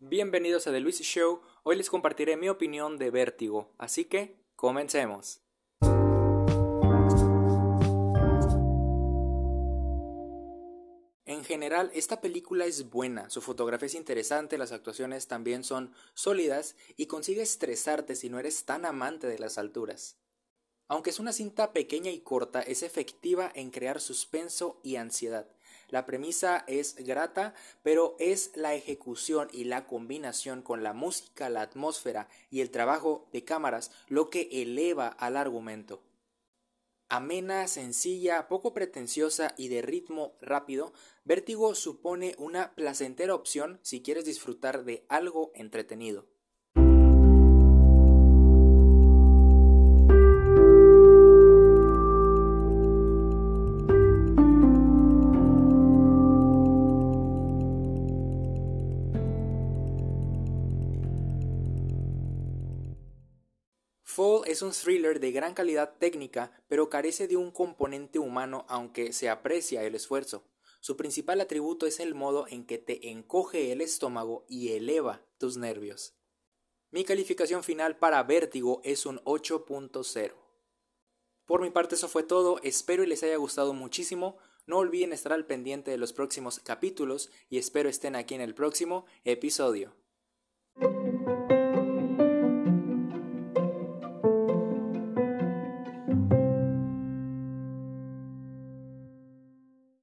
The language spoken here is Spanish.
Bienvenidos a The Luis Show. Hoy les compartiré mi opinión de Vértigo, así que comencemos. En general, esta película es buena, su fotografía es interesante, las actuaciones también son sólidas y consigue estresarte si no eres tan amante de las alturas. Aunque es una cinta pequeña y corta, es efectiva en crear suspenso y ansiedad. La premisa es grata, pero es la ejecución y la combinación con la música, la atmósfera y el trabajo de cámaras lo que eleva al argumento. Amena, sencilla, poco pretenciosa y de ritmo rápido, Vértigo supone una placentera opción si quieres disfrutar de algo entretenido. Fall es un thriller de gran calidad técnica, pero carece de un componente humano aunque se aprecia el esfuerzo. Su principal atributo es el modo en que te encoge el estómago y eleva tus nervios. Mi calificación final para Vértigo es un 8.0. Por mi parte eso fue todo, espero y les haya gustado muchísimo. No olviden estar al pendiente de los próximos capítulos y espero estén aquí en el próximo episodio.